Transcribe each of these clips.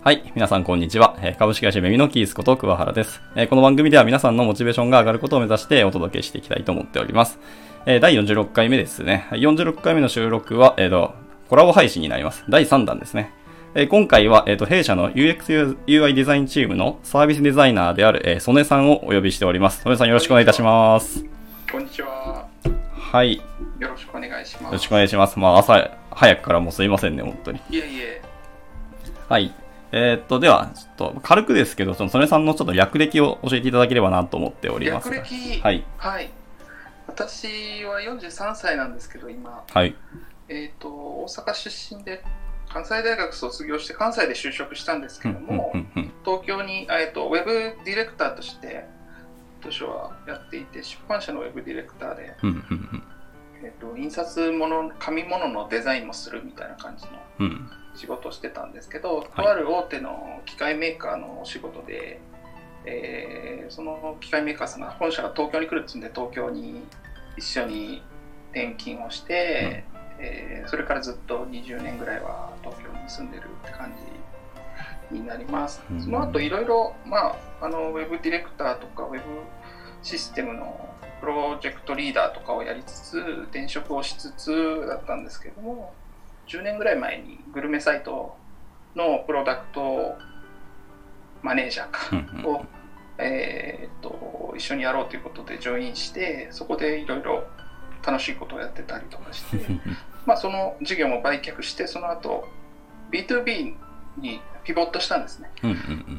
はい。皆さん、こんにちは。えー株式会社メミのキースこと桑原です、えーこの番組では皆さんのモチベーションが上がることを目指してお届けしていきたいと思っております。えー第46回目ですね。はい46回目の収録は、えーと、コラボ配信になります。第3弾ですね。えー今回は、えーと、弊社の UX/UI デザインチームのサービスデザイナーである、えー、曽根さんをお呼びしております。曽根さんよろしくお願いいたします。こんにちは。はい。よよろしくお願いします。ろしくお願いします。まあ、朝早くからもうすいませんね、本当に。いえいえ。はい。えーっと、では、ちょっと、軽くですけど、その、曽根さんのちょっと略歴を教えていただければなと思っております。略歴、はい。はい。私は43歳なんですけど、今、はい。えっ、と、大阪出身で、関西大学卒業して、関西で就職したんですけども、東京に、えっと、ウェブディレクターとして、当初はやっていて、出版社のウェブディレクターで、うんうんえっ、と、印刷物、紙物のデザインもするみたいな感じのうんうん仕事をしてたんですけど、とある大手の機械メーカーのお仕事で、えーその機械メーカーさんが本社が東京に来るっつうんで東京に一緒に転勤をして、えーそれからずっと20年ぐらいは東京に住んでるって感じになります。うん。その後いろいろ、まあ、あのウェブディレクターとかウェブシステムのプロジェクトリーダーとかをやりつつ転職をしつつだったんですけども10年ぐらい前にグルメサイトのプロダクトマネージャーかを、えーっと一緒にやろうということでジョインしてそこでいろいろ楽しいことをやってたりとかして まあその事業も売却してその後 B2B にピボットしたんですね。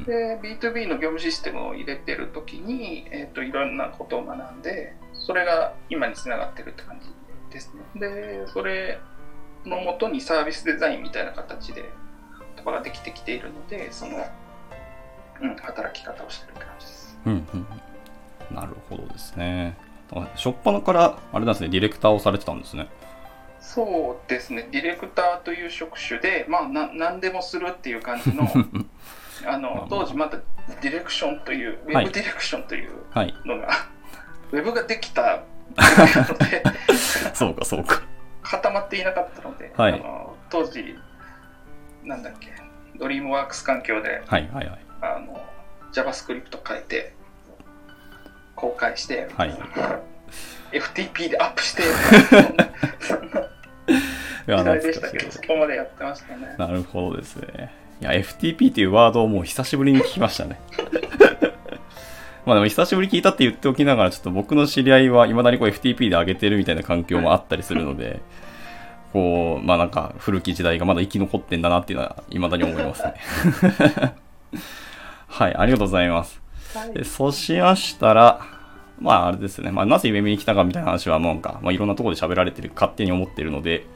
で B2B の業務システムを入れてる時に、えー、といろんなことを学んでそれが今につながってるって感じですね。でそれのもとにサービスデザインみたいな形で言葉ができてきているのでその、うん、働き方をしてる感じですうんうんうんなるほどですね。あ初っ端から、あれなんですね、ディレクターをされてたんですね。そうですねディレクターという職種でまあな何でもするっていう感じの あの当時まだディレクションというウはいェブディレクションというはい。のが、ウェブができた のでそうか、そうか。固まっていなかったので、はいあの当時なんだっけ Dreamweaver 環境ではいはいはい。あの JavaScript 書いて公開して、はい FTP でアップしてそんな時代でしたけどそこまでやってましたねなるほどですね。いや、FTP っていうワードをもう久しぶりに聞きましたね。まあでも久しぶりに聞いたって言っておきながら、ちょっと僕の知り合いは未だにこう FTP で上げてるみたいな環境もあったりするので、こう、まあなんか古き時代がまだ生き残ってんだなっていうのは未だに思いますね。はい、ありがとうございます。はいでそうしましたら、まああれですね、まあなぜ夢に来たかみたいな話はもうなんか、まあいろんなところで喋られてる、勝手に思ってるので、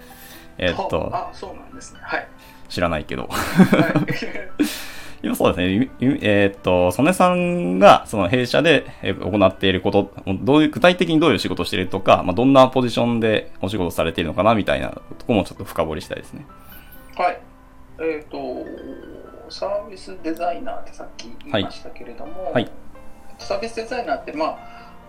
えーっと、あそうなんですねはい、知らないけど。はい、今そうですね、えーっと、曽根さんがその弊社でえー行っていること、どういう、具体的にどういう仕事をしているとか、まあ、どんなポジションでお仕事されているのかなみたいなところもちょっと深掘りしたいですね。はい。えっ、と、サービスデザイナーってさっき言いましたけれども、はいサービスデザイナーって、まあ、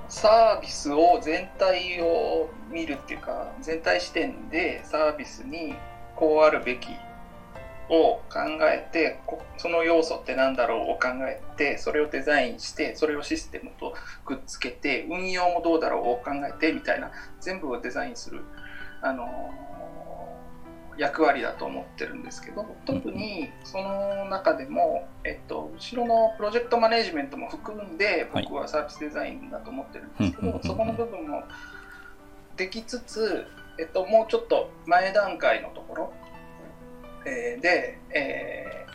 サービスを全体を見るっていうか、全体視点でサービスにこうあるべきを考えて、こその要素って何だろうを考えて、それをデザインして、それをシステムとくっつけて、運用もどうだろうを考えてみたいな、全部をデザインする。あの役割だと思ってるんですけど特にその中でも、えっと、後ろのプロジェクトマネジメントも含んではい僕はサービスデザインだと思ってるんですけうんうんうんうんどそこの部分もできつつ、えっと、もうちょっと前段階のところ、えーで、え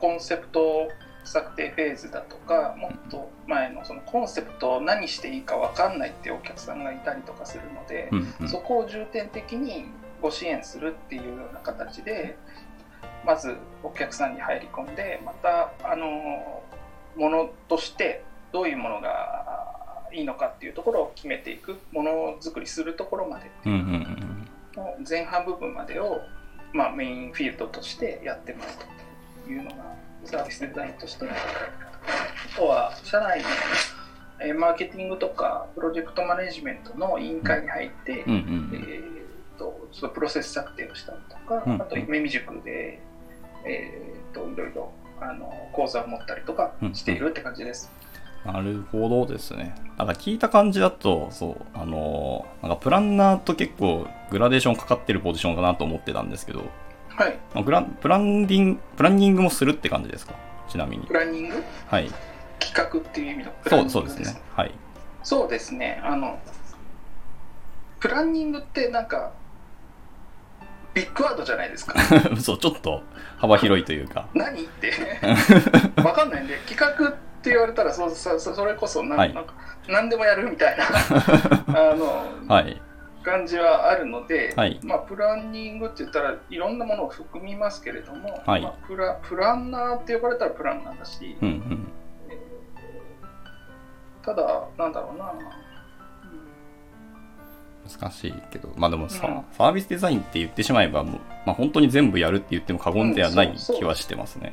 コンセプト策定フェーズだとかもっと前のそのコンセプトを何していいか分かんないっていうお客さんがいたりとかするので、うんうん。そこを重点的にご支援するっていうような形でまずお客さんに入り込んでまたあのものとしてどういうものがいいのかっていうところを決めていくものづくりするところまで。うんうんうん。の前半部分までを、まあ、メインフィールドとしてやってもらうというのがサービスデザインとしてのあとは社内のえーマーケティングとかプロジェクトマネジメントの委員会に入って、うんうんえー、とちょっとプロセス策定をしたりとか、うんあと夢見塾で、えー、といろいろあの講座を持ったりとかしているって感じです。なるほどですね。なんか聞いた感じだと、そう、あのーなんかプランナーと結構グラデーションかかってるポジションかなと思ってたんですけど、はい、まあグラプランディング、プランニングもするって感じですか？ちなみにプ。ランニング？はい。企画っていう意味のプラそう、ンニングそうですね。はい。そうですね。あの、プランニングってなんか、ビッグワードじゃないですか？そう、ちょっと幅広いというか。何って？わかんないんで、企画って言われたら、そうそうそそれこそな、はいなんか、何でもやるみたいな、あの、はい。感じはあるので、はいまあ、プランニングって言ったらいろんなものを含みますけれども、はいまあ、プラプランナーって呼ばれたらプランナーだし、うんうん。ただなんだろうな、難しいけど、まあでもさ、うんサービスデザインって言ってしまえばもう、まあ本当に全部やるって言っても過言ではないうんそうそう気はしてますね。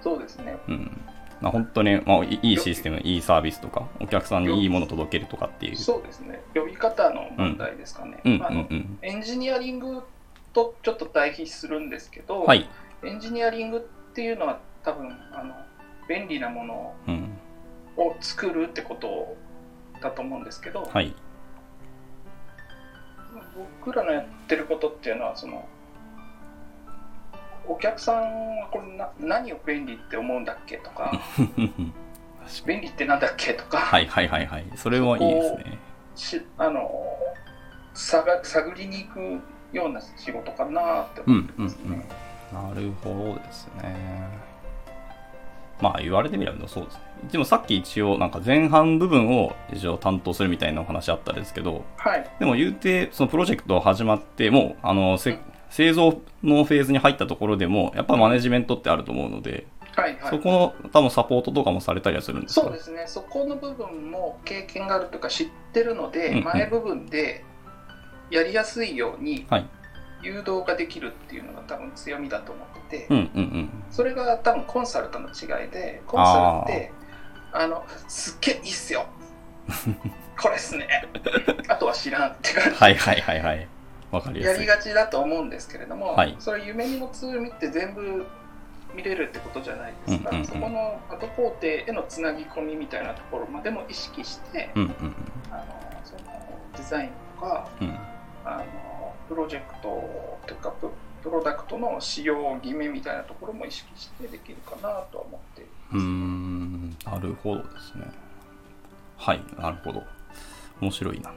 そうですねうん。まあ本当に、まあ、いいいシステム、いいサービスとか、お客さんにいいものを届けるとかっていう。そうですね呼び方の問題ですかね。エンジニアリングとちょっと対比するんですけど、はい。エンジニアリングっていうのは多分あの便利なものうん。を作るってことだと思うんですけど、はい。僕らのやってることっていうのはそのお客さんはこれな何を便利って思うんだっけとか 便利ってなんだっけとか、はいはいはいはい。それもいいですね。しあの探探りに行くような仕事かなって思ってますね。なるほどですね。まあ言われてみればそうですね。でもさっき一応なんか前半部分を一応担当するみたいなお話あったんですけど、はいでも言うて、そのプロジェクト始まって、もう、あの、せ製造のフェーズに入ったところでも、やっぱマネジメントってあると思うので、はいはいそこの多分サポートとかもされたりはするんですか？そうですね、そこの部分も経験があるというか知ってるので、うんうん前部分でやりやすいようにはい。誘導ができるっていうのが多分強みだと思ってて、うんうんうん。それが多分コンサルとの違いで、コンサルって、あの、すっげえいいっすよ。これっすね。あとは知らんって感じ。はいはいはいはい。わかりやすい。やりがちだと思うんですけれども、はいそれ夢見のツールって全部見れるってことじゃないですか、うんうんうんそこの後工程へのつなぎ込みみたいなところまでも意識して、うんうんあのそのデザインとかうん。うん。あのプロジェクトというかププロダクトの使用決めみたいなところも意識してできるかなとは思っていますうーん、なるほどですね。はい、なるほど。面白いな。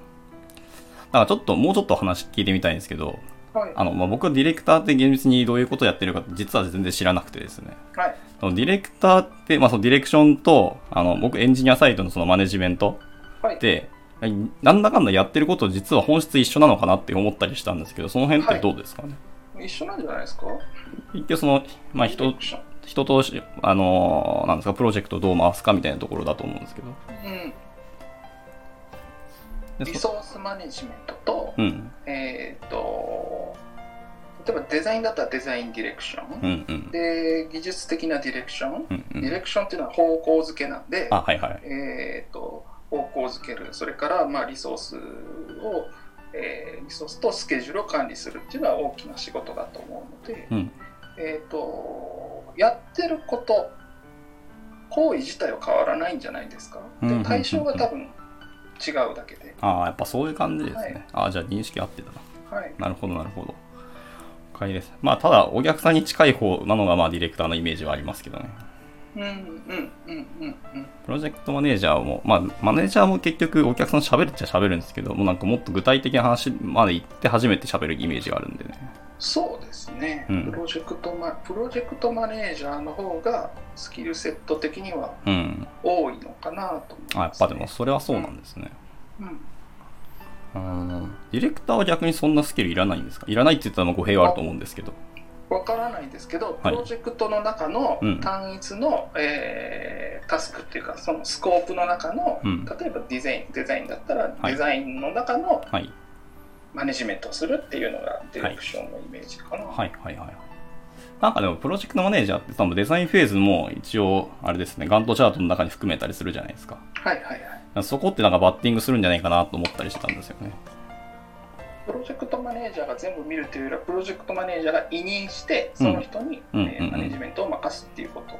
だからちょっと、もうちょっと話聞いてみたいんですけど、はい。あの、まあ、僕はディレクターって厳密にどういうことをやってるか実は全然知らなくてですね。はい。そのディレクターって、まあ、そのディレクションと、あの、僕エンジニアサイドのそのマネジメントはい。なんだかんだやってること実は本質一緒なのかなって思ったりしたんですけど、その辺ってどうですかね、一緒なんじゃないですか？一応その、まあ、人人とし、あのーなんですか、プロジェクトをどう回すかみたいなところだと思うんですけど。うんリソースマネジメントと、うん、えっ、と例えばデザインだったらデザインディレクション、うん、うん。で技術的なディレクション、うんうん。ディレクションっていうのは方向づけなんで、あ、はいはい。えー、と方向づける。それからまあリソースを、えーリソースとスケジュールを管理するっていうのは大きな仕事だと思うので、うん、えー、とやってること行為自体は変わらないんじゃないですか？で対象が多分違うだけで、ああ、やっぱそういう感じですね。はいああ、じゃあ認識合ってたな。はい、なるほど、なるほど。了解です。まあ、ただ、お客さんに近い方なのが、まあ、ディレクターのイメージはありますけどね。うんうんうんうんうんプロジェクトマネージャーも、まあ、マネージャーも結局お客さん喋るっちゃ喋るんですけど、もうなんかもっと具体的な話まで行って初めて喋るイメージがあるんでね。そうですね、うんプロジェクトマプロジェクトマネージャーの方がスキルセット的にはうん。多いのかなと思います、あ、やっぱでもそれはそうなんですね。うんうん。ディレクターは逆にそんなスキルいらないんですか？いらないって言ったらまあ語弊はあると思うんですけど。わからないですけど、はいプロジェクトの中のうん単一の、えータスクっていうか、そのスコープの中の、うん例えばデザイン、デザインだったら、はいデザインの中のはい。マネジメントをするっていうのがディレクションのイメージかな。はいはいはい。なんかでもプロジェクトマネージャーって多分デザインフェーズも一応あれですね、ガントチャートの中に含めたりするじゃないですか。はいはいはい。そこってなんかバッティングするんじゃないかなと思ったりしてたんですよね。プロジェクトマネージャーが全部見るというよりはプロジェクトマネージャーが委任してその人に、うんうんうんえーマネジメントを任すっていうこと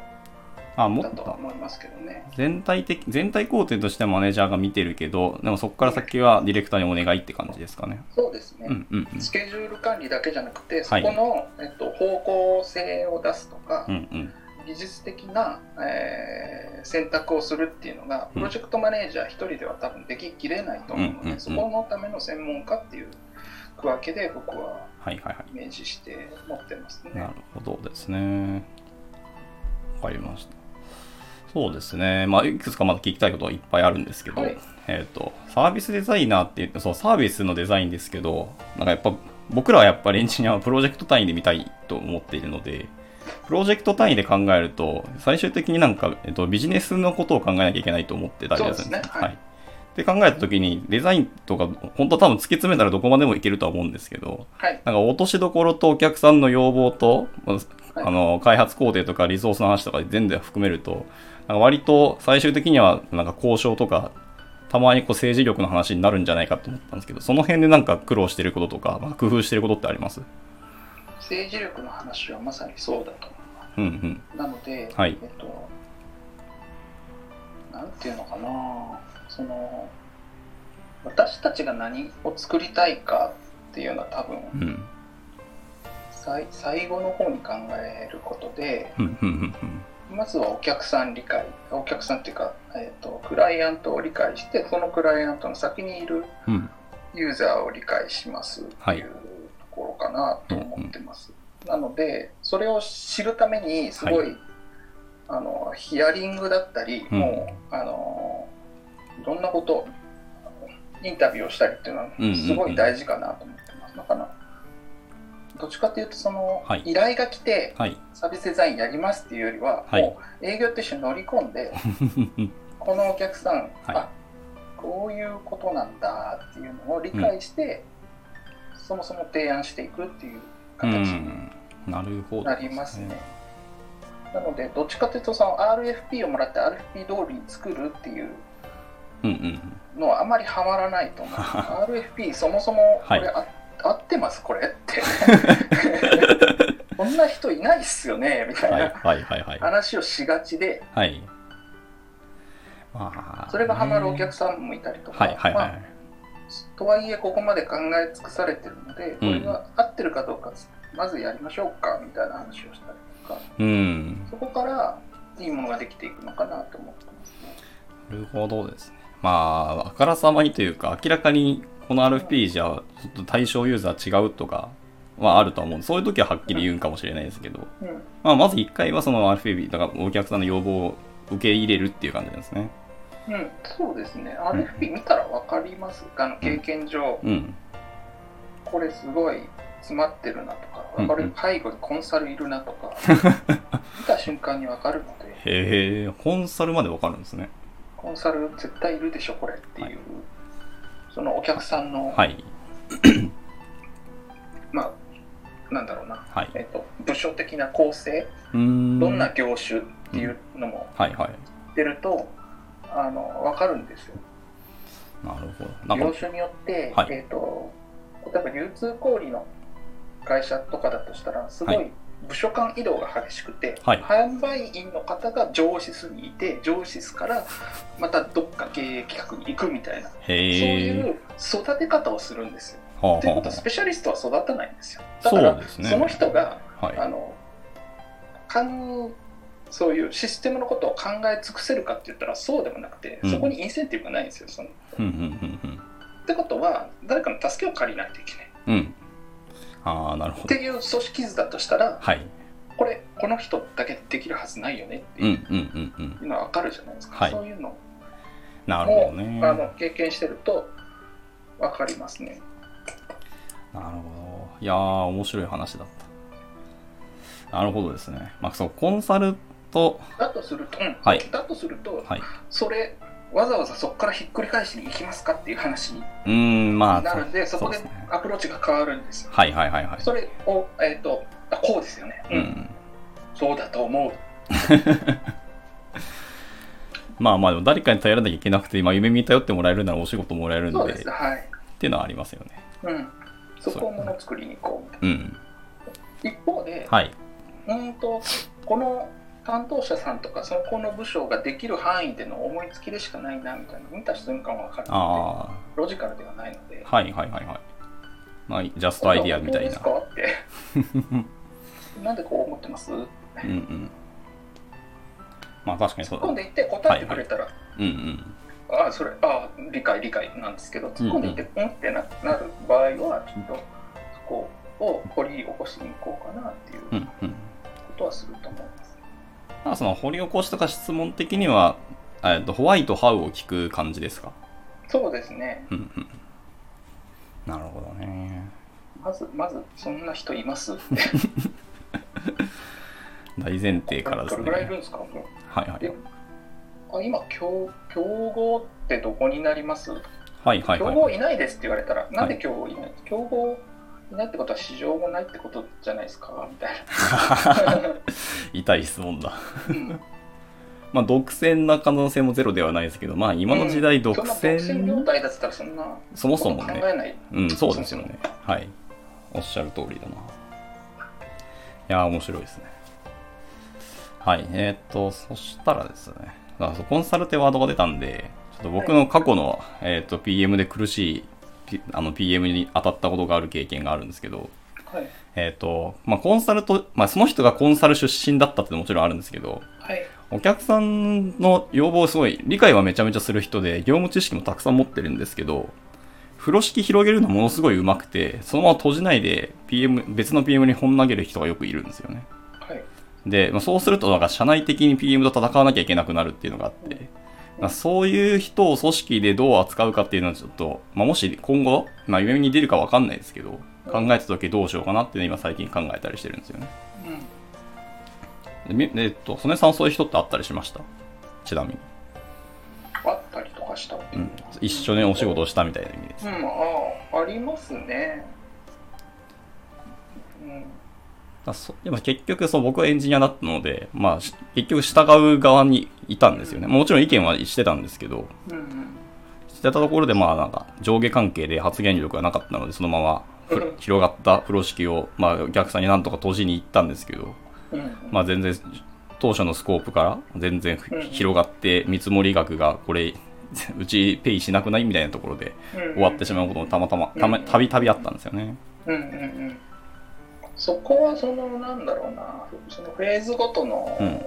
あ、もっだと思いますけどね。全体的、全体工程としてはマネージャーが見てるけど、でもそこから先はディレクターにお願いって感じですかね。そうですね。うんうんうん。スケジュール管理だけじゃなくて、そはいこの、えっと、方向性を出すとか、うんうん。技術的な、えー選択をするっていうのが、プロジェクトマネージャー一人では多分でききれないと思うので、うんうんうんそこのための専門家っていう区分けで僕ははいはいはい。イメージして持ってますね。なるほどですね。わかりました。そうですね。まあ、いくつかまだ聞きたいことはいっぱいあるんですけど、はいえっ、と、サービスデザイナーって言って、そう、サービスのデザインですけど、なんかやっぱ、僕らはやっぱりエンジニアはプロジェクト単位で見たいと思っているので、プロジェクト単位で考えると、最終的になんか、えっと、ビジネスのことを考えなきゃいけないと思ってたりですねはいはい。って考えたときに、デザインとか、本当多分突き詰めたらどこまでもいけるとは思うんですけど、はい。なんか落としどころとお客さんの要望と、はいあの、開発工程とかリソースの話とか全部含めると、なんか割と最終的にはなんか交渉とか、たまにこう政治力の話になるんじゃないかと思ったんですけど、その辺でなんか苦労してることとか、まあ、工夫してることってあります？政治力の話はまさにそうだと思いまうんうん。す。なので、はいえっと、なんていうのかな、その、私たちが何を作りたいかっていうのは多分、うん。最最後の方に考えることで、うんうんうんまずはお客さん理解、お客さんっていうか、えっと、クライアントを理解して、そのクライアントの先にいるうん。うん。ユーザーを理解しますってはいいうところかなと思ってます。なので、それを知るために、すごい、はあの、ヒアリングだったり、うんもう、あの、いろんなこと、インタビューをしたりっていうのはうんうんうん、すごい大事かなと思ってます。だから、どっちかっていうと、その、はい依頼が来て、はい。サービスデザインやりますっていうよりは、はいもう営業と一緒に乗り込んで、このお客さん、あこういうことなんだっていうのを理解して、そもそも提案していくっていうう形にん。なるほど。なりますね。なので、どっちかというと、その RFP をもらって RFP 通りに作るっていううんうんうん。のはあまりハマらないと思う。RFP そもそもこれ、はいあ合ってますこれって。こんな人いないっすよねみたいなはいはいはいはい。話をしがちで、はい。まあ、それがハマるお客ささんもいたりとか、はいはいはい。まあとはいえここまで考え尽くされてるので、これが合ってるかどうか、まずやりましょうかみたいな話をしたりとか、うん。そこからいいものができていくのかなと思ってますね。なるほどですね。まあ、あからさまにというか、明らかにこの RFP じゃちょっと対象ユーザー違うとかはあるとは思う。んで、そういう時ははっきり言うんかもしれないですけど、うん。まあ、まず一回はその RFP、だからお客さんの要望を受け入れるっていう感じですね。うん、そうですね。RFP 見たら分かります。あの経験上、うん。これすごい詰まってるなとか、うんうん。これ背後にコンサルいるなとか、見た瞬間に分かるので、へえ、コンサルまでわかるんですね。コンサル絶対いるでしょ、これっていう、はいそのお客さんの、はい。まあ、なんだろうな、はい。えっと、部署的な構成、うーん。どんな業種っていうのもはいはい。出ると、あの分かるんですよ。なるほど。業種によって、はいえっと例えば流通小売の会社とかだとしたらすごはい部署間移動が激しくて、はい販売員の方が上司室にいて上司室からまたどっか経営企画に行くみたいな、そう。いう育て方をするんですよ。はあはということはスペシャリストは育たないんですよ。だからねその人がはい。あのかんそういうシステムのことを考え尽くせるかって言ったらそうでもなくて、うんそこにインセンティブがないんですよそのうんうんうんってことは誰かの助けを借りないといけないうん。うん。ああ、なるほどって。いう組織図だとしたらはい。これこの人だけできるはずないよねってうんいううんうんうん。のは分かるじゃないですか、はいそういうのなるほどを、ね。あの経験してると分かりますねなるほど。いやー、面白い話だった。なるほどですね。まあ、そう、コンサルと、だとすると、うんはいだとすると、はい。それわざわざそこからひっくり返しに行きますかっていう話になるんで、そこでアプローチが変わるんですよはいはいはいはい。それを、えっとあこうですよね、ううんん。そうだと思う まあまあ、でも誰かに頼らなきゃいけなくて、まあ、夢見頼ってもらえるならお仕事もらえるんで、そうですっはい、ていうのはありますよね。うん、そこをもの作りに行こうみたいうん。な。一方で、はい。うんと、この担当者さんとか、そのこの部署ができる範囲での思いつきでしかないなみたいな、見た瞬間は分かるのあで、ロジカルではないので、あ、はいはいはいはい。まあ、ジャストアイディアみたいな。なんでこう思ってます？うんうん。まあ確かにそうだ突っ込んでいって答えてくれたら、うんうん。ああ、それ、ああ、理解理解なんですけど、突っ込んでいって、うんってななる場合は、ちょっとそこを掘り起こしに行こうかなっていうこうんうん。とはすると思います。まあその掘り起こしとか質問的には、えっと、ホワイト、ハウを聞く感じですか？そうですね。うんうん。なるほどね。まず、まず、そんな人います？大前提からですね。どれぐらいいるんですか？もうはいはいえ。あ今競、競合ってどこになります？はいはいはい。競合いないですって言われたら、なんで競合いない？競合いないってことは市場もないってことじゃないですかみたいな。痛い質問だ。うんまあ独占な可能性もゼロではないですけど、まあ今の時代独占業占、態だったらそんなそもそもね。うん、そうですよね。はい。おっしゃる通りだな。いやー、面白いですね。はい。えーっと、そしたらですね、コンサルってワードが出たんで、ちょっと僕の過去の、えーっと PM で苦しい、P- あの PM に当たったことがある経験があるんですけど、はい。えーっと、まあコンサルと、まあその人がコンサル出身だったってのももちろんあるんですけど、はい。お客さんの要望をすごい理解はめちゃめちゃする人で業務知識もたくさん持ってるんですけど風呂敷広げるのものすごい上手くてそのまま閉じないで PM 別の PM に本投げる人がよくいるんですよねはい。で、まあ、そうするとなんか社内的に PM と戦わなきゃいけなくなるっていうのがあって、まあ、そういう人を組織でどう扱うかっていうのはちょっと、まあ、もし今後、まあ、夢に出るかわかんないですけど考えた時どうしようかなっていうのを今最近考えたりしてるんですよねうん。でみえっと曽根さんそういう人ってあったりしました？ちなみにあったりとかしたうん、一緒にお仕事をしたみたいな意味です。うん、ああ、ありますね。うん。だそでも結局そう僕はエンジニアだったので、まあ、し結局従う側にいたんですよね。もちろん意見はしてたんですけど、うんうん。してたところでまあなんか上下関係で発言力がなかったので、そのまま広がった風呂敷を、まあ、お客さんになんとか閉じに行ったんですけど、うん。まあ全然当初のスコープから全然うん広がって見積もり額がこれ うちペイしなくない？みたいなところで終わってしまうこともたまたまたまたびたびあったんですよね。うんうんうん。そこはその、なんだろうな、そのフェーズごとの、うん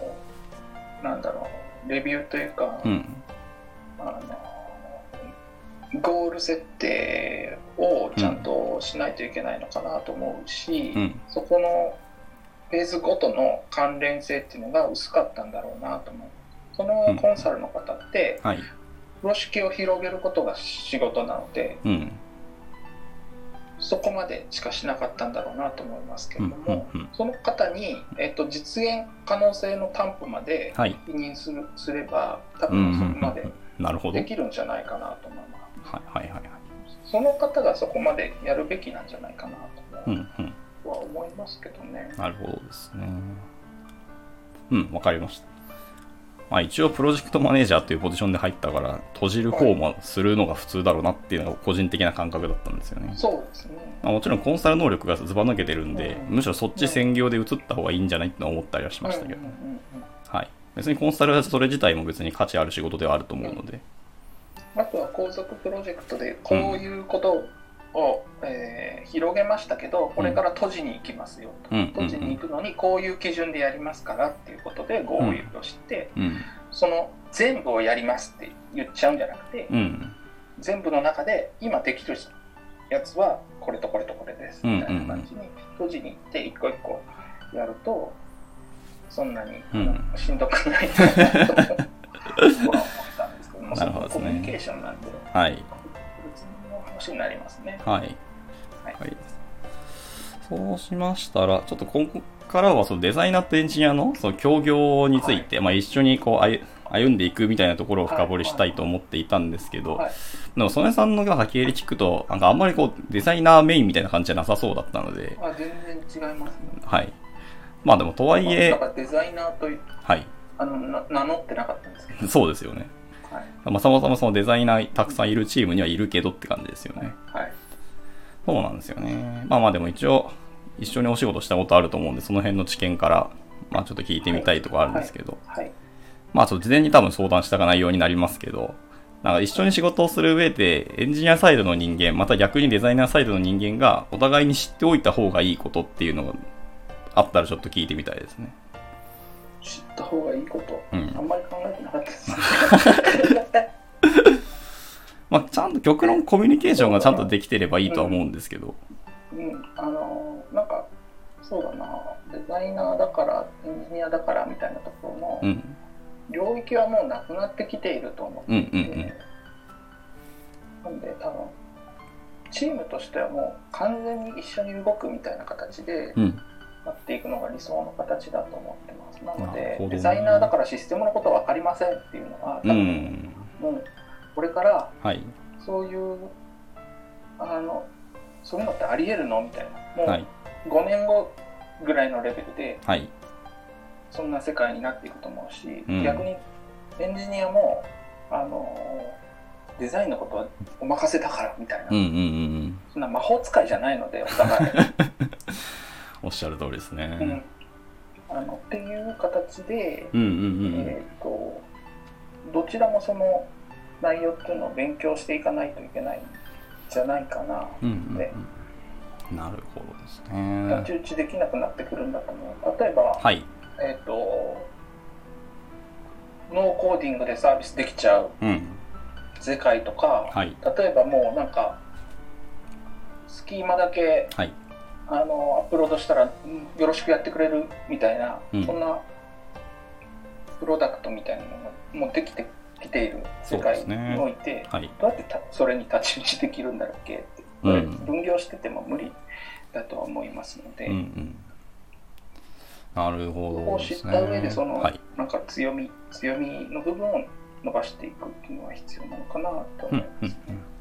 なんだろう、レビューというか、うん。あの、ゴール設定をちゃんとしないといけないのかなと思うし、うん。そこのフェーズごとの関連性っていうのが薄かったんだろうなと思う。そのコンサルの方って、はい。風呂敷を広げることが仕事なので、うん。そこまでしかしなかったんだろうなと思いますけうんれども、うんうんその方に、えっと実現可能性の担保まではい。委任するすれば、多うんうんうん分そこまでできるんじゃないかなと思います。はいはいはい。その方がそこまでやるべきなんじゃないかなとうんうん。は思いますけどね。なるほどですね。うん、わかりました。まあ一応プロジェクトマネージャーというポジションで入ったから、閉じる方もするのが普通だろうなっていうのが個人的な感覚だったんですよね。そうですね。まあ、もちろんコンサル能力がずば抜けてるんで、うんむしろそっち専業で移った方がいいんじゃないって思ったりはしましたけどうん、うんうんうんはい。別にコンサルはそれ自体も別に価値ある仕事ではあると思うので、あとは後続プロジェクトでこういうことを、えー広げましたけどこれから閉じに行きますよと、うん。うん閉じに行くのにこういう基準でやりますからっていうことで合意をして、うん、その全部をやりますって言っちゃうんじゃなくて、うん、全部の中で今できるやつはこれとこれとこれですみたいな感じに閉じに行って一個一個やるとそんなに、うん。しんどくないなと思ったんですけど もコミュニケーションなんで。はい、話になりますね。はい。はいはい。そうしましたら、ちょっとここからはそのデザイナーとエンジニアのその協業について、まあ一緒にこう歩歩んでいくみたいなところを深掘りしたいと思っていたんですけど、はいでも、曽根さんのなんか経歴聞くと、なんかあんまりこう、デザイナーメインみたいな感じじゃなさそうだったので、あ全然違いますね。はい。まあでも、とはいえデザイナーといはい。あのな名乗ってなかったんですけど、そうですよね。はいまあ、そもそもそのデザイナーたくさんいるチームにはいるけどって感じですよね。はい、そうなんですよね。まあまあでも一応、一緒にお仕事したことあると思うんで、その辺の知見から、まあちょっと聞いてみたいところあるんですけど、はい。まあちょっと事前に多分相談したかないようになりますけど、なんか一緒に仕事をする上で、エンジニアサイドの人間、また逆にデザイナーサイドの人間が、お互いに知っておいた方がいいことっていうのがあったらちょっと聞いてみたいですね。知った方がいいこと、うん。あんまり考えてなかったです。ね。まあちゃんと極論コミュニケーションがちゃんとできてればいいとは思うんですけど、うん、あのーなんか、そうだな、デザイナーだから、エンジニアだからみたいなところのうん。領域はもうなくなってきていると思って。いて、うんうんうん。なんで多分、チームとしてはもう完全に一緒に動くみたいな形でうん。なっていくのが理想の形だと思ってます。なのでデザイナーだからシステムのこと分かりませんっていうのは、多う分ん。もうこれからはい。そういう、あの、そういうのってあり得るのみたいな。もうはい。5年後ぐらいのレベルで、はい。そんな世界になっていくと思うし、うん逆にエンジニアも、あの、デザインのことはお任せだからみたいな、うんうんうんうん。そんな魔法使いじゃないので、お互い。しゃる通りですうんね。あのっていう形で、うんうんうん。えっ、と、どちらもその内容っていうのを勉強していかないといけないんじゃないかな。うんうんでうん。なるほどです太ね。刀打ちできなくなってくるんだと思う。例えば、はい。えっ、と、ノーコーディングでサービスできちゃううん。世界とか、はい。例えばもうなんか、スキーマだけはい。あのアップロードしたらうんよろしくやってくれるみたいな、うんそんなプロダクトみたいなのがもうできてきている世界において、はい。どうやってたそれに太刀打ちできるんだろうっけって、うん分業してても無理だとは思いますので、うんうん。なるほどですね。を知った上でその、はい。なんか強み強みの部分を伸ばしていくっていうのは必要なのかなとうん思いますね。うん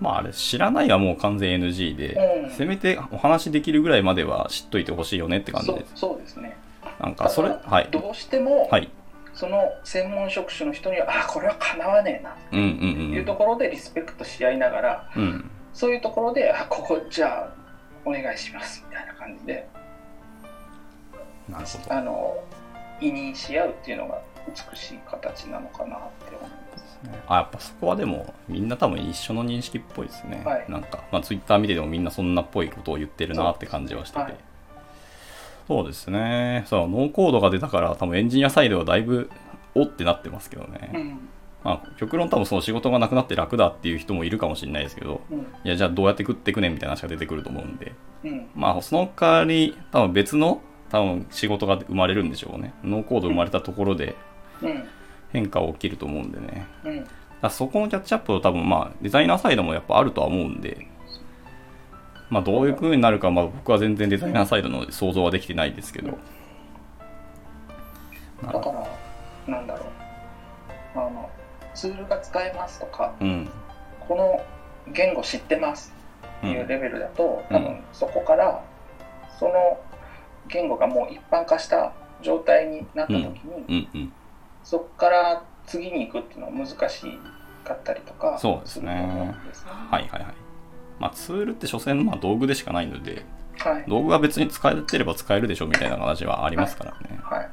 まああれ、知らないはもう完全 NG で、うんせめてお話できるぐらいまでは知っといてほしいよねって感じです。そうですね。なんかそれ、はい。どうしても、はい。その専門職種の人にはあこれはかなわねえなうんうんというところでリスペクトし合いながら、うん。うん。そういうところであここじゃあお願いしますみたいな感じでなるほど。あの委任し合うっていうのが美しい形なのかなって思います。あ、やっぱそこはでも、みんな多分一緒の認識っぽいですね。はいなんか、まあ、ツイッター見ててもみんなそんなっぽいことを言ってるなって感じはしてて。はいそうですね。そう、ノーコードが出たから、多分エンジニアサイドはだいぶ、おってなってますけどね。うんまあ、極論多分その仕事がなくなって楽だっていう人もいるかもしれないですけど、うんいや、じゃあどうやって食っていくねんみたいな話が出てくると思うんで、うんまあ、その代わり、多分別の、多分仕事が生まれるんでしょうね。ノーコード生まれたところでうん変化は起きると思うんでね。うんだそこのキャッチアップを多分まあデザイナーサイドもやっぱあるとは思うんで、まあどういう風になるかまあ僕は全然デザイナーサイドの想像はできてないですけど。だからなんだろうあのツールが使えますとかうん。この言語知ってますう。っていうんレベルだと、うん多分そこからその言語がもう一般化した状態になった時に、うんうん。そこから次に行くっていうのは難しかったりとかそうですねはいはいはい。まあツールって所詮まあ道具でしかないので、はい道具が別に使えてれば使えるでしょみたいな話はありますからね。はい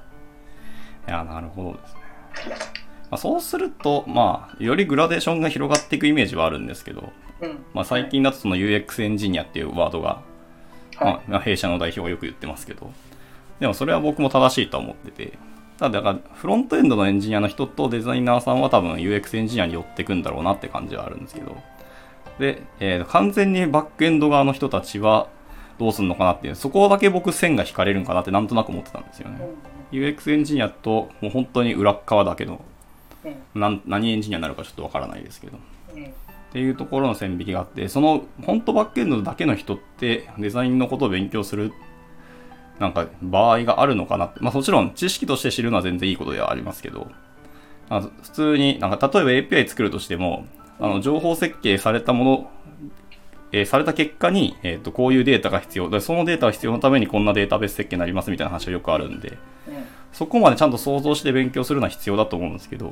いや、なるほどですね。まあ、そうすると、まあ、よりグラデーションが広がっていくイメージはあるんですけど、うんまあ、最近だとその UX エンジニアっていうワードが、はいまあまあ、弊社の代表がよく言ってますけど、でもそれは僕も正しいとは思ってて、ただ、だからフロントエンドのエンジニアの人とデザイナーさんは多分 UX エンジニアに寄ってくんだろうなって感じはあるんですけど、で、えー完全にバックエンド側の人たちはどうするのかなっていう、そこだけ僕線が引かれるんかなってなんとなく思ってたんですよね。UX エンジニアともう本当に裏っ側だけど、何エンジニアになるかちょっとわからないですけど。うんっていうところの線引きがあって、その本当バックエンドだけの人ってデザインのことを勉強するなんか場合があるのかなって。まあもちろん知識として知るのは全然いいことではありますけど、あの普通になんか例えば API 作るとしても、あの情報設計されたもの、えーされた結果に、えー、とこういうデータが必要。でそのデータが必要のためにこんなデータベース設計になりますみたいな話はよくあるんで。そこまでちゃんと想像して勉強するのは必要だと思うんですけど、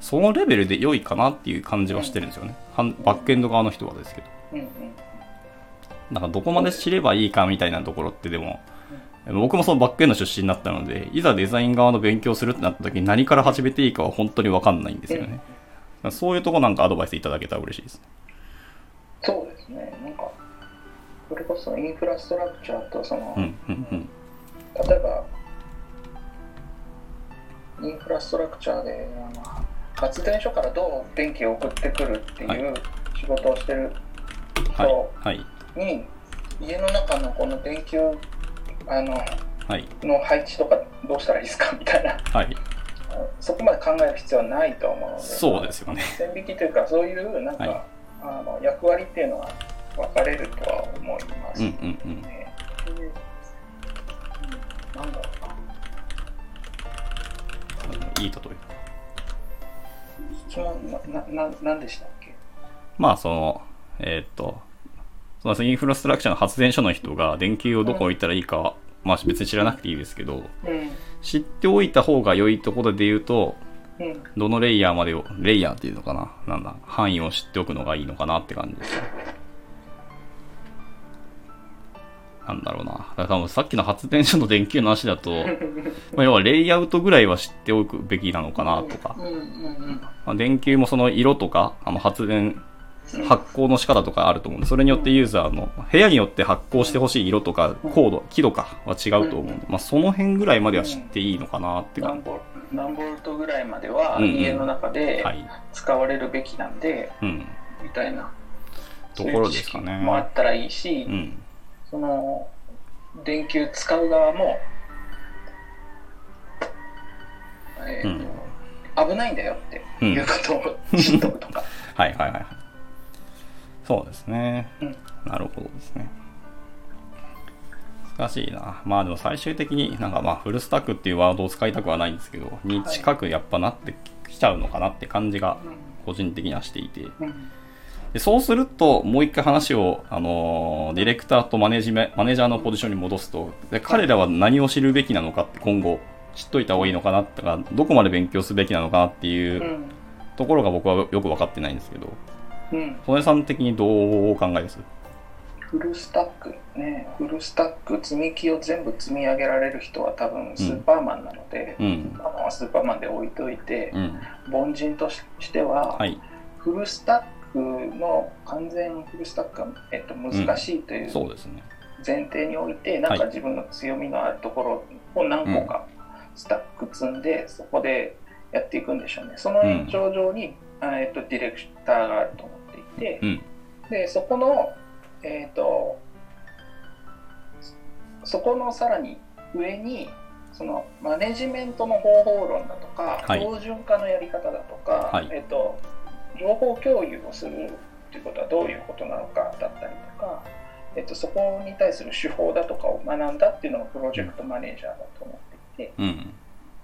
そのレベルで良いかなっていう感じはしてるんですよね。バックエンド側の人はですけど。なんかどこまで知ればいいかみたいなところってでも、僕もそのバックエンド出身になったので、いざデザイン側の勉強するってなった時に何から始めていいかは本当にわかんないんですよね。そういうとこなんかアドバイスいただけたら嬉しいです。そうですね。なんか、それこそインフラストラクチャーとその、うん、うん、うん。例えば、インフラストラクチャーで、あの発電所からどう電気を送ってくるってはいいう仕事をしてるはい人、はい、に、家の中のこの電球あのはい、の配置とかどうしたらいいですか？みたいな、はい。そこまで考える必要はないと思うので、そうですよね。線引きというか、そういうなんか、はいあの役割っていうのは分かれるとは思いますうん、うね。ん、うん。でうんなんだろうな。いい例え。質問ななななんでしたっけ？まあ、その、えーっと、そのインフラストラクチャーの発電所の人が電球をどこ置いたらいいかは、まあ別に知らなくていいですけど、うん知っておいた方が良いところで言うと、うんどのレイヤーまでを、レイヤーっていうのかななんだ、範囲を知っておくのがいいのかなって感じですね。なんだろうな。だから多分さっきの発電所の電球の話だと、まあ、要はレイアウトぐらいは知っておくべきなのかなとかまあ、電球もその色とか、あの発電、発光の仕方とかあると思うんで、それによってユーザーの、部屋によって発光してほしい色とか、高度、輝度かは違うと思うんで、まあその辺ぐらいまでは知っていいのかなって感何ボル何ボルトぐらいまではうんうん家の中じ。ではい。使われるべきなんで、うん。みたいなところですかねもあったらいいし、うん。その電球使う側も、えーと危ないんだよってうんいうことを知っとくとか、はいはいはい。そうですね。うんなるほどですね。難しいな。まあでも最終的になんかまあフルスタックっていうワードを使いたくはないんですけど、に近くやっぱなってきちゃうのかなって感じが個人的にはしていて。でそうすると、もう一回話を、あのーディレクターとマネージメマネージャーのポジションに戻すと、で彼らは何を知るべきなのかって今後知っといた方がいいのかなとか、どこまで勉強すべきなのかなっていううんところが僕はよく分かってないんですけど、うん曽根さん的にどうお考えです？フルスタックねフルスタック積み木を全部積み上げられる人は多分スーパーマンなので、うん。あのスーパーマンで置いといて、うん。凡人とししては、はい。フルスタックの完全フルスタックが、えっと、難しいというそうですね。前提において、なんか自分の強みのあるところを何個かスタック積んで、そこでやっていくんでしょうね。その延長上に、あえっと、ディレクターがあると思うん。でそこの、えっとそこのさらに上にそのマネジメントの方法論だとか、はい標準化のやり方だとか、はいえっと情報共有をするということはどういうことなのかだったりとか、えっと、そこに対する手法だとかを学んだっていうのがプロジェクトマネージャーだと思っていて、うん。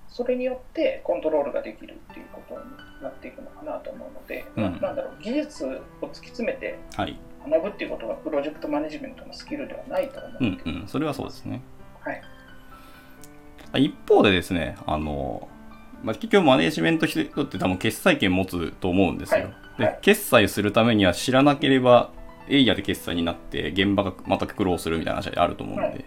それによってコントロールができるっていうことになっていくのかなと思うので、うんななんだろう技術を突き詰めてはい。学ぶっていうことがプロジェクトマネジメントのスキルではないと思ううんので、うん。それはそうですね。はい、一方でですね、あの、まあ、結局マネージメント人って多分決済権持つと思うんですよ。はいではい決済するためには知らなければエイヤで決済になって現場がまた苦労するみたいな話があると思うので、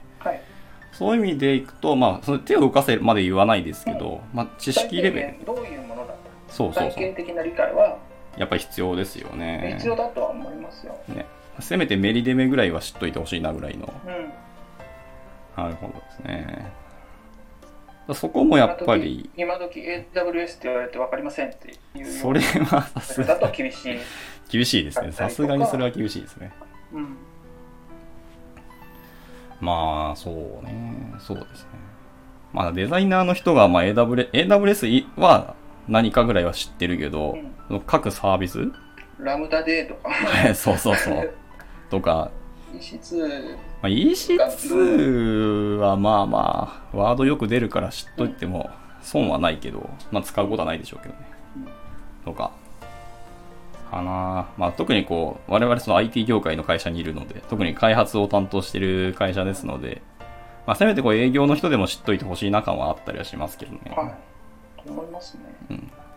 そういう意味でいくと、まあ、その手を動かせまで言わないですけど、まあ、知識レベル、どういうものだとそうそうそう、体系的な理解は？やっぱり必要ですよね。必要だとは思いますよ。ねせめてメリデメぐらいは知っといてほしいなぐらいの。うん、なるほどですね。そこもやっぱり、今時今時 AWS って言われて分かりませんっていうそれはさすだがと厳しい。厳しいですね。さすがにそれは厳しいですね。うんまあ、そうね。そうですね。まあ、デザイナーの人が、まあ、AWS, AWS は何かぐらいは知ってるけど、各サービス？ラムダデーとか、そうそうそう。とか、EC2 まあ、EC2 はまあまあ、ワードよく出るから知っといても損はないけど、まあ使うことはないでしょうけどね。とか。かなまあ特にこう、我々その IT 業界の会社にいるので、特に開発を担当してる会社ですので、まあせめてこう営業の人でも知っといてほしいな感はあったりはしますけどね。はい、と思いますね。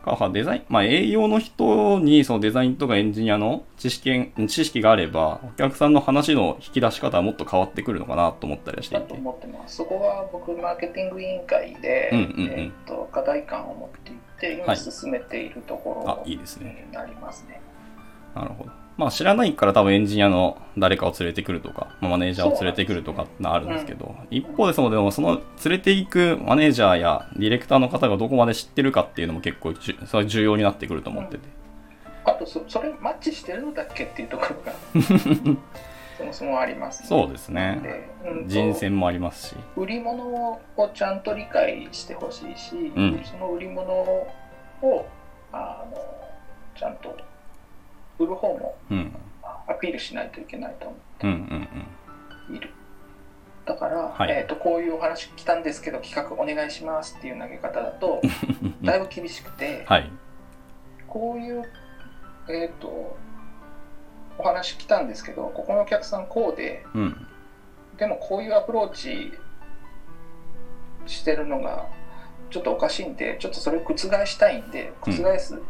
かデザイン、まあ営業の人にそのデザインとかエンジニアの知識、知識があれば、お客さんの話の引き出し方はもっと変わってくるのかなと思ったりはしていて。だと思ってます。そこは僕、マーケティング委員会で、うんうんうんえっと、課題感を持っていって、今進めているところあ、いいですね。になりますね。なるほど。まあ知らないから多分エンジニアの誰かを連れてくるとか、まあ、マネージャーを連れてくるとかってあるんですけど、一方でそのでもその連れていくマネージャーやディレクターの方がどこまで知ってるかっていうのも結構じゅそれは重要になってくると思ってて。あとそ、それマッチしてるのだっけっていうところが、そもそもあります、そうですね。でうんと人選もありますし。売り物をちゃんと理解してほしいし、うんその売り物をあのちゃんと売る方もうん。アピールしないといけないと思うんうんっている。だから、はいえー、とこういうお話来たんですけど企画お願いしますっていう投げ方だとうん。だいぶ厳しくて、はい。こういう、えっとお話来たんですけどここのお客さんこうでうん。でもこういうアプローチしてるのがちょっとおかしいんでちょっとそれを覆したいんで覆す、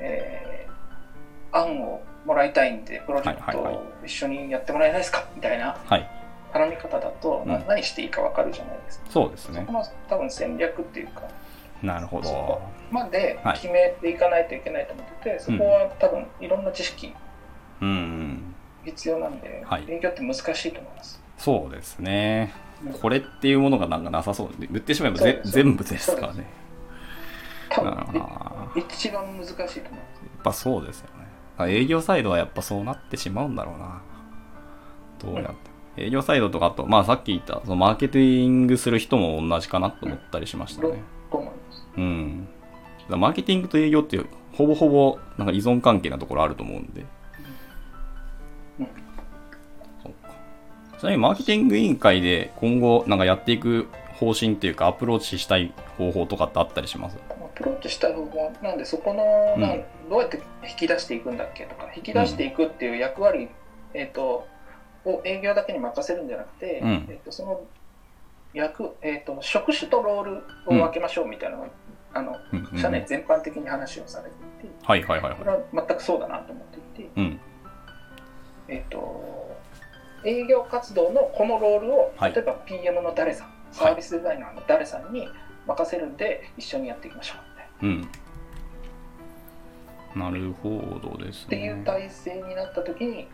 えー案をもらいたいんでプロジェクトはいはいを一緒にやってもらえないですか？みたいなはい。頼み方だと、なうん何していいか分かるじゃないですか。そうですねそこ。の多分戦略っていうかなるほどそこ。まではい決めていかないといけないと思ってて、そこは多分いろんな知識うんうん。必要なんで、はい営業って難しいと思います。そうですねうん。これっていうものがなんかなさそうで、言ってしまえばぜ全部ですからね。多あ分一番難しいと思います。ぱそうですよね。あ営業サイドはやっぱそうなってしまうんだろうな。どうやって。営業サイドとかあと、まあさっき言った、そのマーケティングする人も同じかなと思ったりしましたね。うん。マーケティングと営業ってほぼほぼなんか依存関係なところあると思うんで。うんそうか。ちなみにマーケティング委員会で今後なんかやっていく方針っていうかアプローチしたい方法とかってあったりします？アプローチした方法なんでそこの、うん。なんどうやって引き出していくんだっけとか引き出していくっていう役割、えっとを営業だけに任せるんじゃなくて、うん。えっとその役、えっと職種とロールを分けましょうみたいなのが、あの社内全般的に話をされていて、はいはいはいはい。こ。れは全くそうだなと思っていて、うん。えっと営業活動のこのロールを、はい。例えば PM の誰さんサービスデザイナーの誰さんに任せるんで一緒にやっていきましょうみたいな。うん。なるほどですっていうね。体制になった時に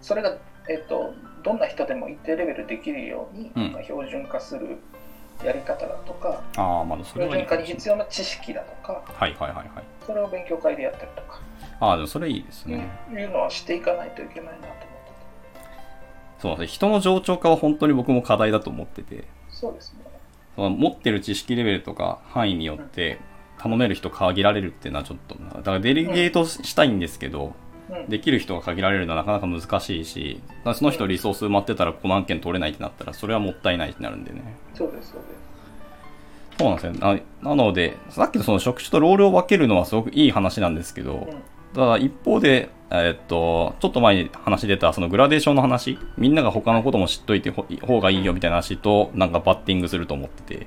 それが、えっとどんな人でも一定レベルできるように、うんまあ標準化するやり方だとかああ、まだそれ標準化。に必要な知識だとかはいはいはいはい。それを勉強会でやったりとか、ああ、でもそれいいですね。いうのはしていかないといけないなと思っててそうですね。人の冗長化は本当に僕も課題だと思ってて、そうですね持ってる知識レベルとか範囲によって頼める人限られるっていうのはちょっとな、だからデリゲートしたいんですけど、うんできる人が限られるのはなかなか難しいし、その人リソース埋まってたらこの案件取れないってなったら、それはもったいないってなるんでね。そうですそうですそうなんですよ。ななので、さっきのその職種とロールを分けるのはすごくいい話なんですけど、うんただ一方で、えーっと、ちょっと前に話出たそのグラデーションの話、みんなが他のことも知っといてほ方がいいよみたいな話と、なんかバッティングすると思ってて、